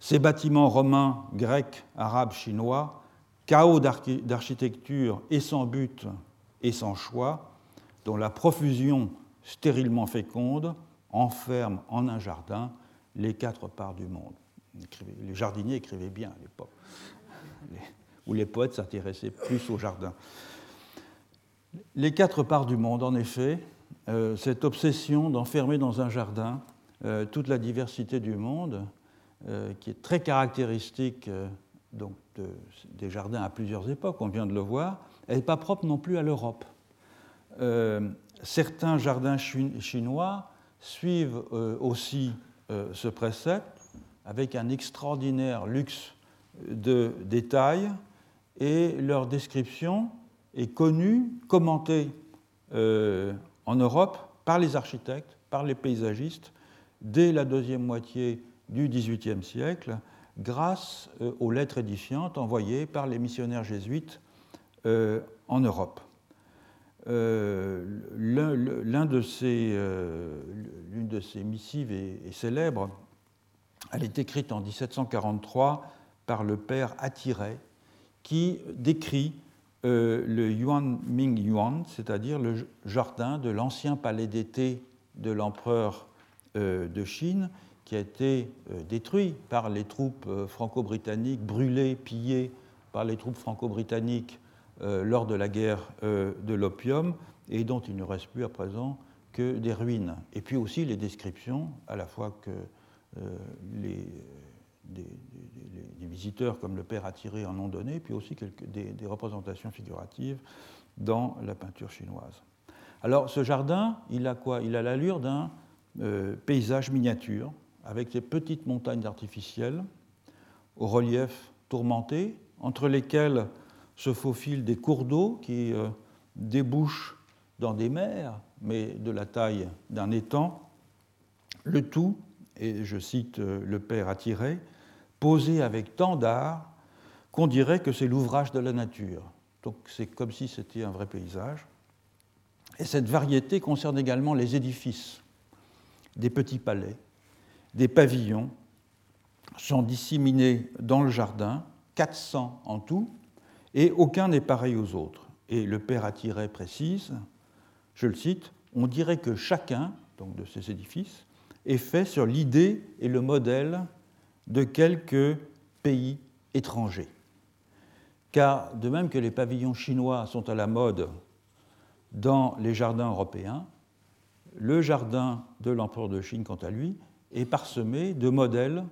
ces bâtiments romains, grecs, arabes, chinois, chaos d'architecture et sans but et sans choix, dont la profusion stérilement féconde enferme en un jardin les quatre parts du monde. Les jardiniers écrivaient bien à l'époque, où les poètes s'intéressaient plus au jardin. Les quatre parts du monde, en effet, euh, cette obsession d'enfermer dans un jardin euh, toute la diversité du monde, euh, qui est très caractéristique donc, des jardins à plusieurs époques, on vient de le voir, elle n'est pas propre non plus à l'Europe. certains jardins chinois suivent aussi ce précepte avec un extraordinaire luxe de détails et leur description est connue, commentée euh, en Europe par les architectes, par les paysagistes, dès la deuxième moitié du XVIIIe siècle, grâce euh, aux lettres édifiantes envoyées par les missionnaires jésuites euh, en Europe. L'une de, ces, de ces missives est, célèbre. Elle est écrite en 1743 par le père Attiret, qui décrit le Yuan Ming Yuan, c'est-à-dire le jardin de l'ancien palais d'été de l'empereur de Chine, qui a été détruit par les troupes franco-britanniques, brûlé, pillé par les troupes franco-britanniques euh, lors de la guerre euh, de l'opium et dont il ne reste plus à présent que des ruines. Et puis aussi les descriptions, à la fois que euh, des, visiteurs comme le père attiré en ont donné, puis aussi des, représentations figuratives dans la peinture chinoise. Alors ce jardin, il a quoi? Il a l'allure d'un paysage miniature, avec ces petites montagnes artificielles, au relief tourmenté, entre lesquelles se faufilent des cours d'eau qui euh, débouchent dans des mers, mais de la taille d'un étang, le tout, et je cite euh, le père attiré, posé avec tant d'art qu'on dirait que c'est l'ouvrage de la nature. Donc c'est comme si c'était un vrai paysage. Et cette variété concerne également les édifices, des petits palais, des pavillons, sont disséminés dans le jardin, 400 en tout, et aucun n'est pareil aux autres. Et le père Attiret précise, je le cite, on dirait que chacun donc de ces édifices est fait sur l'idée et le modèle de quelques pays étrangers. Car de même que les pavillons chinois sont à la mode dans les jardins européens, le jardin de l'empereur de Chine, quant à lui, est parsemé de modèles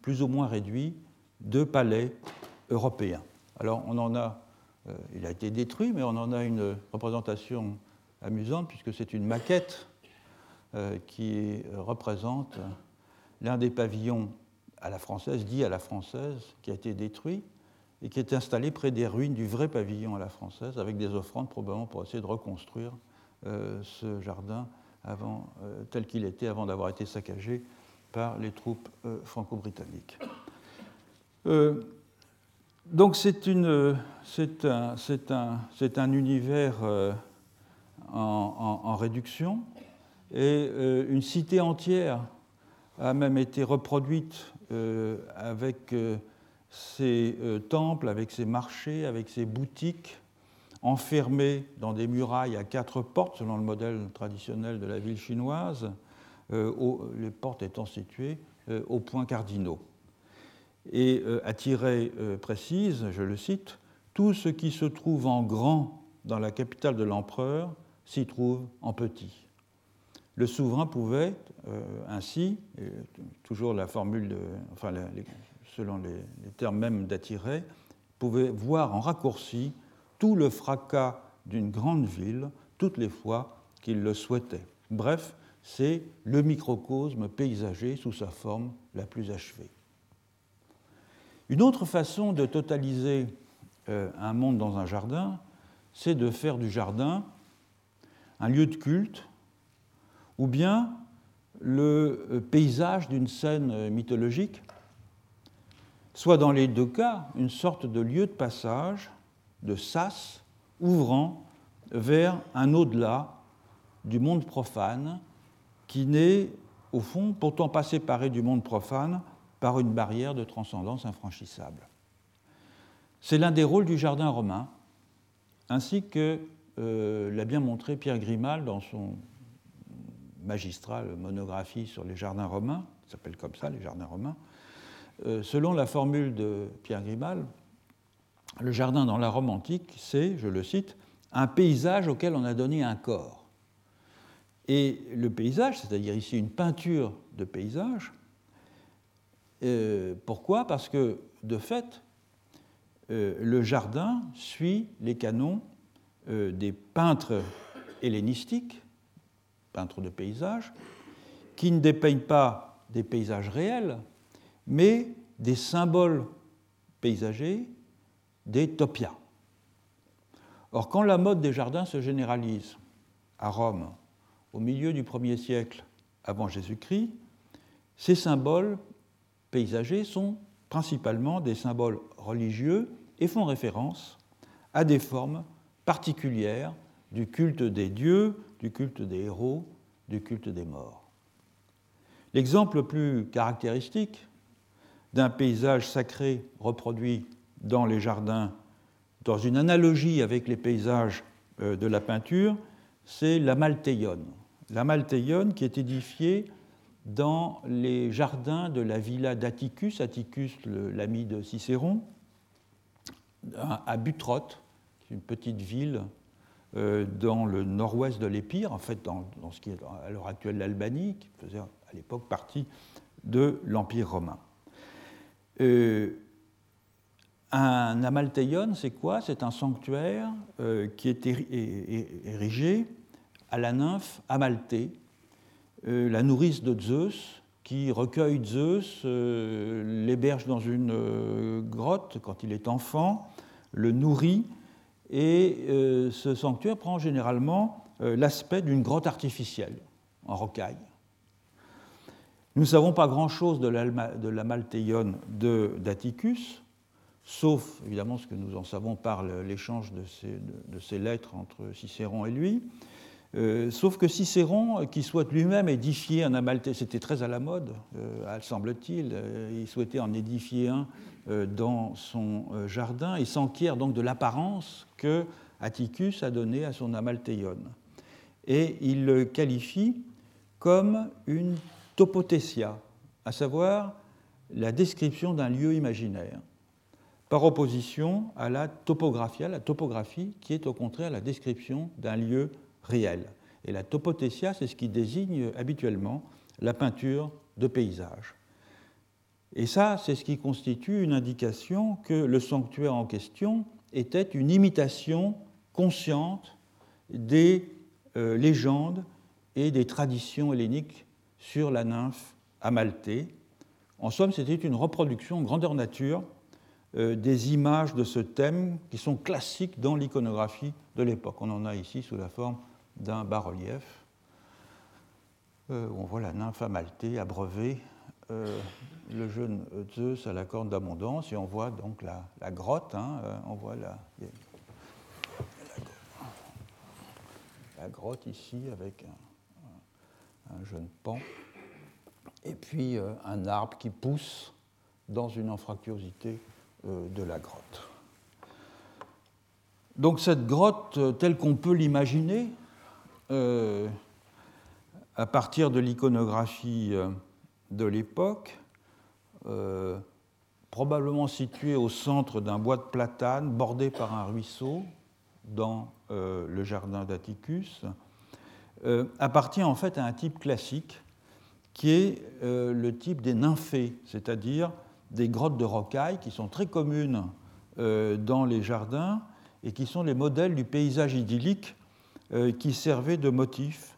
plus ou moins réduits de palais européens. Alors on en a, euh, il a été détruit, mais on en a une représentation amusante puisque c'est une maquette euh, qui représente l'un des pavillons à la française, dit à la française, qui a été détruit et qui est installé près des ruines du vrai pavillon à la française, avec des offrandes probablement pour essayer de reconstruire euh, ce jardin tel qu'il était avant d'avoir été saccagé par les troupes franco-britanniques donc c'est un, un, univers euh, en, réduction et euh, une cité entière a même été reproduite euh, avec ses temples, avec ses marchés, avec ses boutiques enfermées dans des murailles à quatre portes selon le modèle traditionnel de la ville chinoise, les portes étant situées aux points cardinaux et euh, attirer euh, précise, je le cite, tout ce qui se trouve en grand dans la capitale de l'empereur s'y trouve en petit. Le souverain pouvait euh, ainsi, toujours la formule, de, enfin, selon les, termes même d'attirer, pouvait voir en raccourci tout le fracas d'une grande ville toutes les fois qu'il le souhaitait. Bref, c'est le microcosme paysager sous sa forme la plus achevée. Une autre façon de totaliser euh, un monde dans un jardin, c'est de faire du jardin un lieu de culte ou bien le euh, paysage d'une scène euh, mythologique, soit dans les deux cas une sorte de lieu de passage, de sas, ouvrant vers un au-delà du monde profane qui n'est, au fond, pourtant pas séparé du monde profane par une barrière de transcendance infranchissable. C'est l'un des rôles du jardin romain, ainsi que euh, l'a bien montré Pierre Grimal dans son magistrale monographie sur les jardins romains, ça s'appelle comme ça, les jardins romains. Euh, selon la formule de Pierre Grimal, le jardin dans la Rome antique, c'est, je le cite, un paysage auquel on a donné un corps. Et le paysage, c'est-à-dire ici une peinture de paysage, euh, pourquoi? Parce que, de fait, euh, le jardin suit les canons euh, des peintres hellénistiques, peintres de paysages, qui ne dépeignent pas des paysages réels, mais des symboles paysagers, des topias. Or, quand la mode des jardins se généralise à Rome, au milieu du 1er siècle avant Jésus-Christ, ces symboles paysagers sont principalement des symboles religieux et font référence à des formes particulières du culte des dieux, du culte des héros, du culte des morts. L'exemple le plus caractéristique d'un paysage sacré reproduit dans les jardins, dans une analogie avec les paysages euh, de la peinture, c'est la Malteione. La qui est édifiée dans les jardins de la villa d'Atticus, Atticus l'ami de Cicéron, à Butrotte, une petite ville euh, dans le nord-ouest de l'Épire, en fait dans, ce qui est à l'heure actuelle l'Albanie, qui faisait à l'époque partie de l'Empire romain. Euh, un amalteion, c'est quoi? C'est un sanctuaire euh, qui est érigé à la nymphe Amalthée, la nourrice de Zeus, qui recueille Zeus, l'héberge dans une grotte quand il est enfant, le nourrit et euh, ce sanctuaire prend généralement euh, l'aspect d'une grotte artificielle en rocaille. Nous ne savons pas grand-chose de la Malteion d'Atticus, sauf évidemment ce que nous en savons par l'échange de, de, ces lettres entre Cicéron et lui. Euh, sauf que Cicéron, qui souhaite lui-même édifier un Amalthée, c'était très à la mode, euh, semble-t-il, il souhaitait en édifier un euh, dans son euh, jardin et s'enquiert donc de l'apparence que Atticus a donnée à son Amalteion. Et il le qualifie comme une topothésia, à savoir la description d'un lieu imaginaire, par opposition à la topographie, la topographie qui est au contraire la description d'un lieu réel. Et la topothésia, c'est ce qui désigne habituellement la peinture de paysage. Et ça, c'est ce qui constitue une indication que le sanctuaire en question était une imitation consciente des euh, légendes et des traditions helléniques sur la nymphe Amalthée. En somme, c'était une reproduction grandeur nature des images de ce thème qui sont classiques dans l'iconographie de l'époque. On en a ici sous la forme d'un bas-relief euh, on voit la nymphe Amalthée abreuvée euh, le jeune Zeus à la corne d'abondance et on voit donc la, grotte, hein, euh, on voit la, grotte ici avec un, jeune pan et puis euh, un arbre qui pousse dans une anfractuosité de la grotte. Donc cette grotte, telle qu'on peut l'imaginer, à partir de l'iconographie de l'époque, euh, probablement situé au centre d'un bois de platane bordé par un ruisseau dans euh, le jardin d'Atticus, euh, appartient en fait à un type classique qui est le type des nymphées, c'est-à-dire des grottes de rocailles qui sont très communes dans les jardins et qui sont les modèles du paysage idyllique qui servait de motif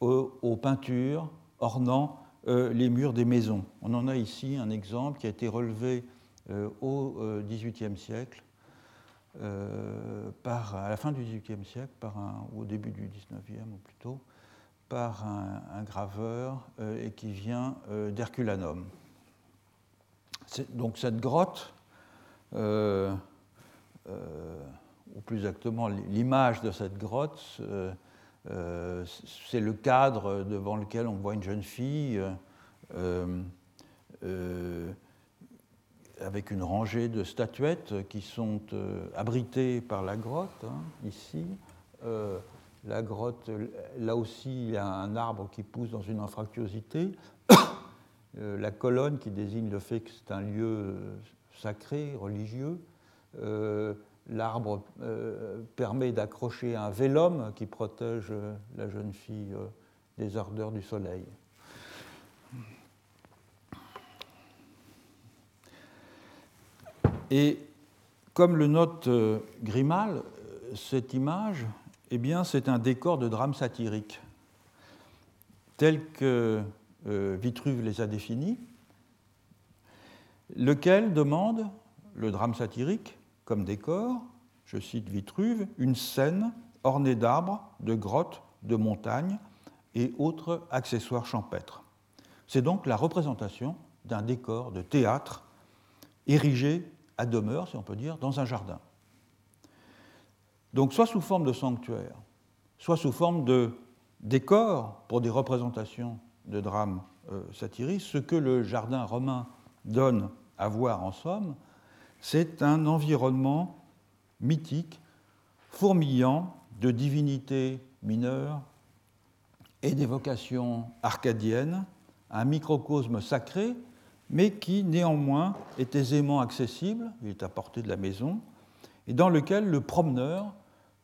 aux peintures ornant euh, les murs des maisons. On en a ici un exemple qui a été relevé euh, au XVIIIe euh, siècle, à la fin du XVIIIe siècle, par au début du XIXe ou plutôt, par un, graveur et qui vient d'Herculanum. Donc cette grotte, ou plus exactement l'image de cette grotte, euh, c'est le cadre devant lequel on voit une jeune fille euh, euh, avec une rangée de statuettes qui sont abritées par la grotte, hein, ici. la grotte, là aussi, il y a un arbre qui pousse dans une anfractuosité. La colonne qui désigne le fait que c'est un lieu sacré, religieux l'arbre euh, permet d'accrocher un vélum qui protège euh, la jeune fille euh, des ardeurs du soleil. Et comme le note Grimal, cette image, eh bien, c'est un décor de drame satirique, tel que Vitruve les a définis, lequel demande, le drame satirique, comme décor, je cite Vitruve, une scène ornée d'arbres, de grottes, de montagnes et autres accessoires champêtres. C'est donc la représentation d'un décor de théâtre érigé à demeure, si on peut dire, dans un jardin. Donc soit sous forme de sanctuaire, soit sous forme de décor pour des représentations de drames euh. Ce que le jardin romain donne à voir en somme, c'est un environnement mythique, fourmillant de divinités mineures et d'évocations arcadiennes, un microcosme sacré, mais qui néanmoins est aisément accessible, il est à portée de la maison, et dans lequel le promeneur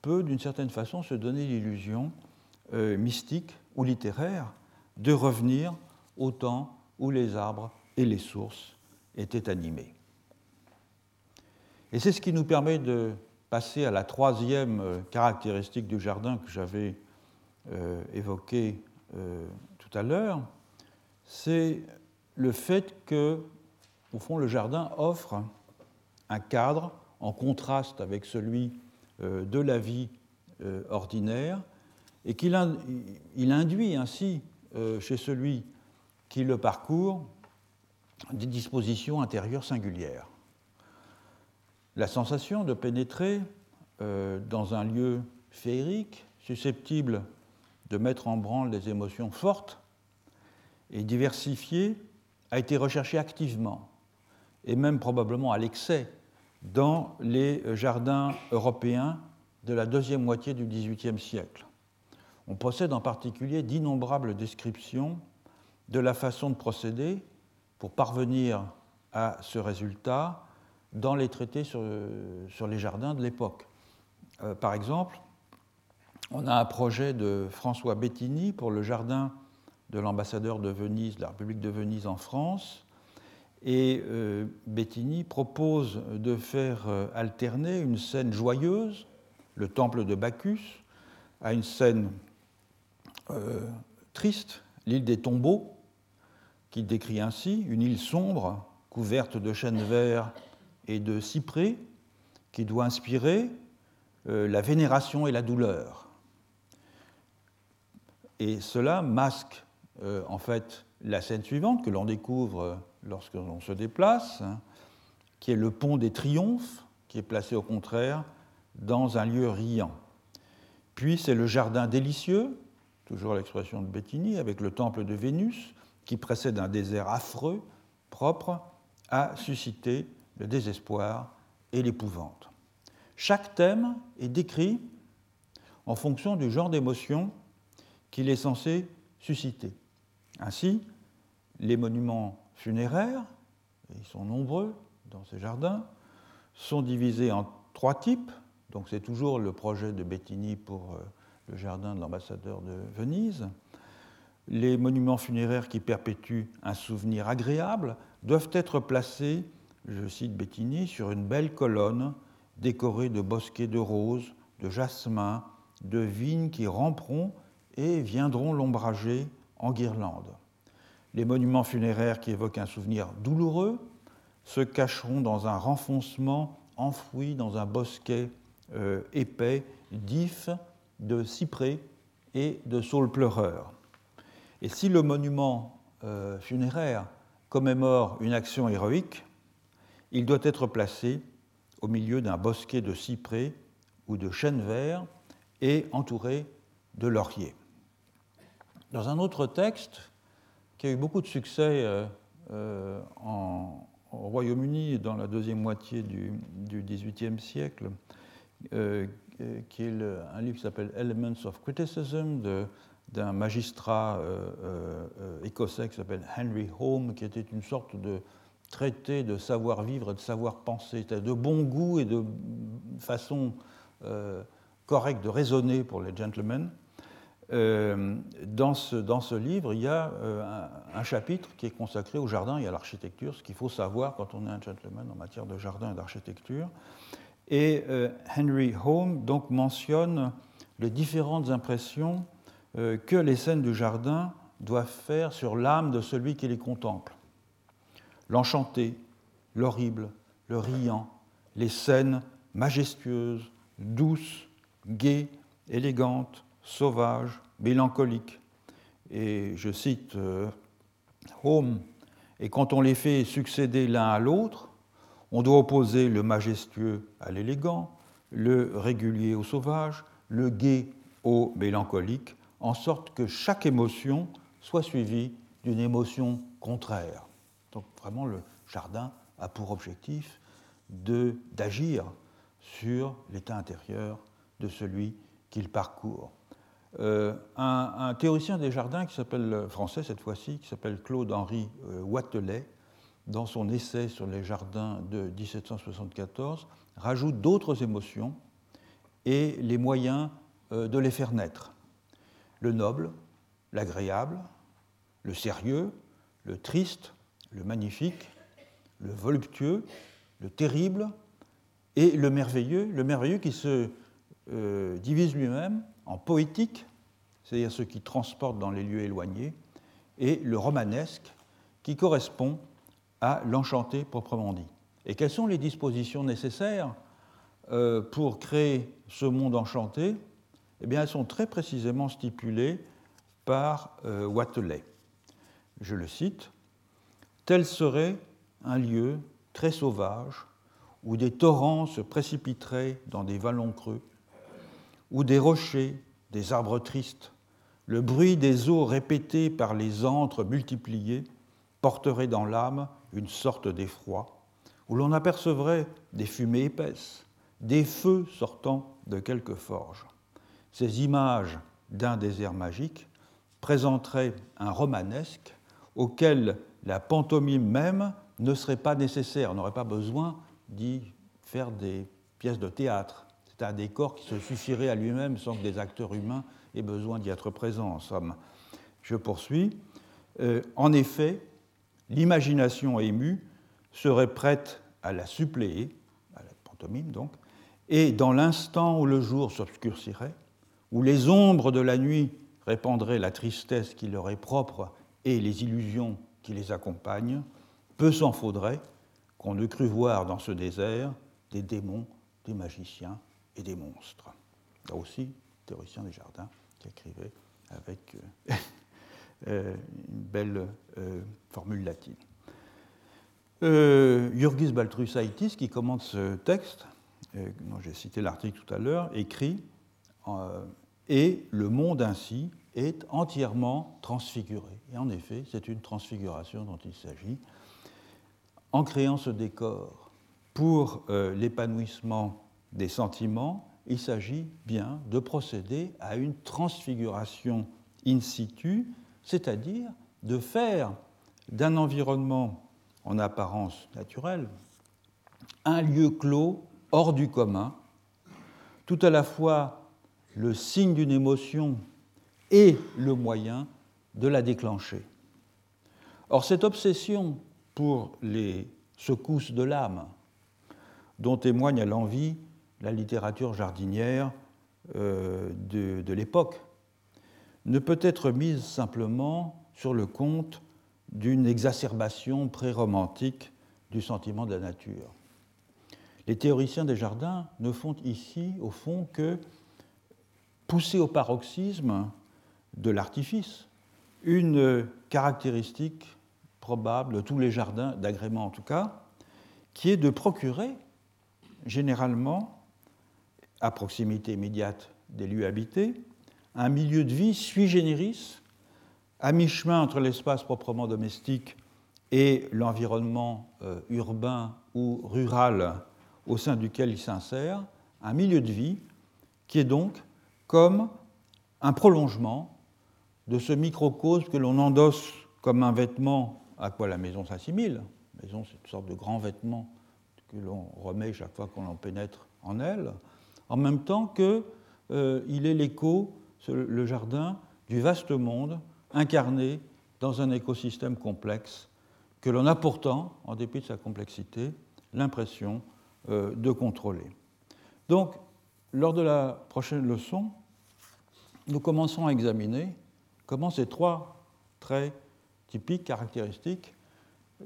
peut d'une certaine façon se donner l'illusion euh, mystique ou littéraire de revenir au temps où les arbres et les sources étaient animés. Et c'est ce qui nous permet de passer à la troisième euh, caractéristique du jardin que j'avais euh, évoquée tout à l'heure, c'est le fait que, au fond, le jardin offre un cadre en contraste avec celui euh, de la vie euh, ordinaire et qu'il induit ainsi euh, chez celui qui le parcourt des dispositions intérieures singulières. La sensation de pénétrer dans un lieu féerique, susceptible de mettre en branle des émotions fortes et diversifiées, a été recherchée activement, et même probablement à l'excès, dans les jardins européens de la deuxième moitié du XVIIIe siècle. On possède en particulier d'innombrables descriptions de la façon de procéder pour parvenir à ce résultat dans les traités sur, les jardins de l'époque. Euh, par exemple, on a un projet de François Bettini pour le jardin de l'ambassadeur de Venise, de la République de Venise en France, et euh, Bettini propose de faire euh, alterner une scène joyeuse, le temple de Bacchus, à une scène euh, triste, l'île des tombeaux, qu'il décrit ainsi, une île sombre, couverte de chênes verts et de cyprès, qui doit inspirer la vénération et la douleur. Et cela masque en fait la scène suivante que l'on découvre lorsque l'on se déplace, hein, qui est le pont des triomphes, qui est placé au contraire dans un lieu riant. Puis c'est le jardin délicieux, toujours l'expression de Bettini, avec le temple de Vénus, qui précède un désert affreux, propre à susciter le désespoir et l'épouvante. Chaque thème est décrit en fonction du genre d'émotion qu'il est censé susciter. Ainsi, les monuments funéraires, ils sont nombreux dans ces jardins, sont divisés en trois types. Donc c'est toujours le projet de Bettini pour euh, le jardin de l'ambassadeur de Venise. Les monuments funéraires qui perpétuent un souvenir agréable doivent être placés, je cite Bettini, sur une belle colonne décorée de bosquets de roses, de jasmin, de vignes qui ramperont et viendront l'ombrager en guirlande. Les monuments funéraires qui évoquent un souvenir douloureux se cacheront dans un renfoncement enfoui dans un bosquet euh, épais d'ifs, de cyprès et de saules pleureurs. Et si le monument euh, funéraire commémore une action héroïque, il doit être placé au milieu d'un bosquet de cyprès ou de chênes verts et entouré de lauriers. Dans un autre texte, qui a eu beaucoup de succès euh, euh, en, au Royaume-Uni dans la deuxième moitié du XVIIIe siècle, qui est un livre qui s'appelle Elements of Criticism d'un magistrat écossais qui s'appelle Henry Home, qui était une sorte de traité de savoir-vivre et de savoir-penser, de bon goût et de façon correcte de raisonner pour les gentlemen. Euh, dans, ce, dans, ce, livre, il y a euh, un, chapitre qui est consacré au jardin et à l'architecture, ce qu'il faut savoir quand on est un gentleman en matière de jardin et d'architecture. Et euh, Henry Home donc mentionne les différentes impressions que les scènes du jardin doivent faire sur l'âme de celui qui les contemple. L'enchanté, l'horrible, le riant, les scènes majestueuses, douces, gaies, élégantes, sauvage, mélancolique. Et je cite euh, Home, et quand on les fait succéder l'un à l'autre, on doit opposer le majestueux à l'élégant, le régulier au sauvage, le gai au mélancolique, en sorte que chaque émotion soit suivie d'une émotion contraire. Donc vraiment, le jardin a pour objectif d'agir sur l'état intérieur de celui qu'il parcourt. Euh, un, théoricien des jardins qui s'appelle français cette fois-ci, qui s'appelle Claude-Henri euh, Watelet, dans son essai sur les jardins de 1774, rajoute d'autres émotions et les moyens euh, de les faire naître. Le noble, l'agréable, le sérieux, le triste, le magnifique, le voluptueux, le terrible et le merveilleux, le merveilleux qui se euh, divise lui-même en poétique, c'est-à-dire ce qui transporte dans les lieux éloignés, et le romanesque, qui correspond à l'enchanté proprement dit. Et quelles sont les dispositions nécessaires euh, pour créer ce monde enchanté? Eh bien, elles sont très précisément stipulées par euh, Watelet. Je le cite Tel serait un lieu très sauvage où des torrents se précipiteraient dans des vallons creux, où des rochers, des arbres tristes, le bruit des eaux répétées par les antres multipliés porterait dans l'âme une sorte d'effroi, où l'on apercevrait des fumées épaisses, des feux sortant de quelques forges. Ces images d'un désert magique présenteraient un romanesque auquel la pantomime même ne serait pas nécessaire, on n'aurait pas besoin d'y faire des pièces de théâtre. C'est un décor qui se suffirait à lui-même sans que des acteurs humains aient besoin d'y être présents, en somme. Je poursuis. Euh, en effet, l'imagination émue serait prête à la suppléer, à la pantomime donc, et dans l'instant où le jour s'obscurcirait, où les ombres de la nuit répandraient la tristesse qui leur est propre et les illusions qui les accompagnent, peu s'en faudrait qu'on ne crût voir dans ce désert des démons, des magiciens et des monstres. Là aussi, théoricien des jardins qui écrivait avec euh, une belle euh, formule latine. Jurgis Baltrusaitis, qui commente ce texte, dont j'ai cité l'article tout à l'heure, écrit Et le monde ainsi est entièrement transfiguré. Et en effet, c'est une transfiguration dont il s'agit en créant ce décor pour euh, l'épanouissement des sentiments, il s'agit bien de procéder à une transfiguration in situ, c'est-à-dire de faire d'un environnement en apparence naturelle un lieu clos hors du commun, tout à la fois le signe d'une émotion et le moyen de la déclencher. Or, cette obsession pour les secousses de l'âme dont témoigne à l'envie la littérature jardinière euh, de, de l'époque, ne peut être mise simplement sur le compte d'une exacerbation pré-romantique du sentiment de la nature. Les théoriciens des jardins ne font ici, au fond, que pousser au paroxysme de l'artifice une caractéristique probable de tous les jardins, d'agrément en tout cas, qui est de procurer généralement, à proximité immédiate des lieux habités, un milieu de vie sui generis, à mi-chemin entre l'espace proprement domestique et l'environnement euh, urbain ou rural au sein duquel il s'insère, un milieu de vie qui est donc comme un prolongement de ce microcosme que l'on endosse comme un vêtement à quoi la maison s'assimile. La maison, c'est une sorte de grand vêtement que l'on remet chaque fois qu'on en pénètre en elle, en même temps qu'il euh, est l'écho, le jardin, du vaste monde incarné dans un écosystème complexe que l'on a pourtant, en dépit de sa complexité, l'impression euh, de contrôler. Donc, lors de la prochaine leçon, nous commençons à examiner comment ces trois traits typiques, caractéristiques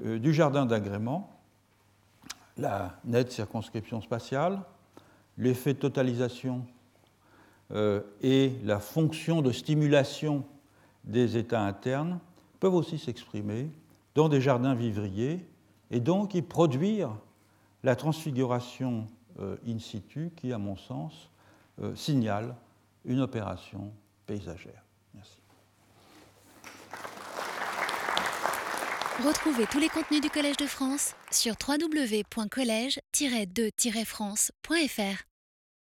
euh, du jardin d'agrément, la nette circonscription spatiale, l'effet de totalisation et la fonction de stimulation des états internes peuvent aussi s'exprimer dans des jardins vivriers et donc y produire la transfiguration euh, in situ qui, à mon sens, signale une opération paysagère. Merci. Retrouvez tous les contenus du Collège de France sur www.colège-2-france.fr.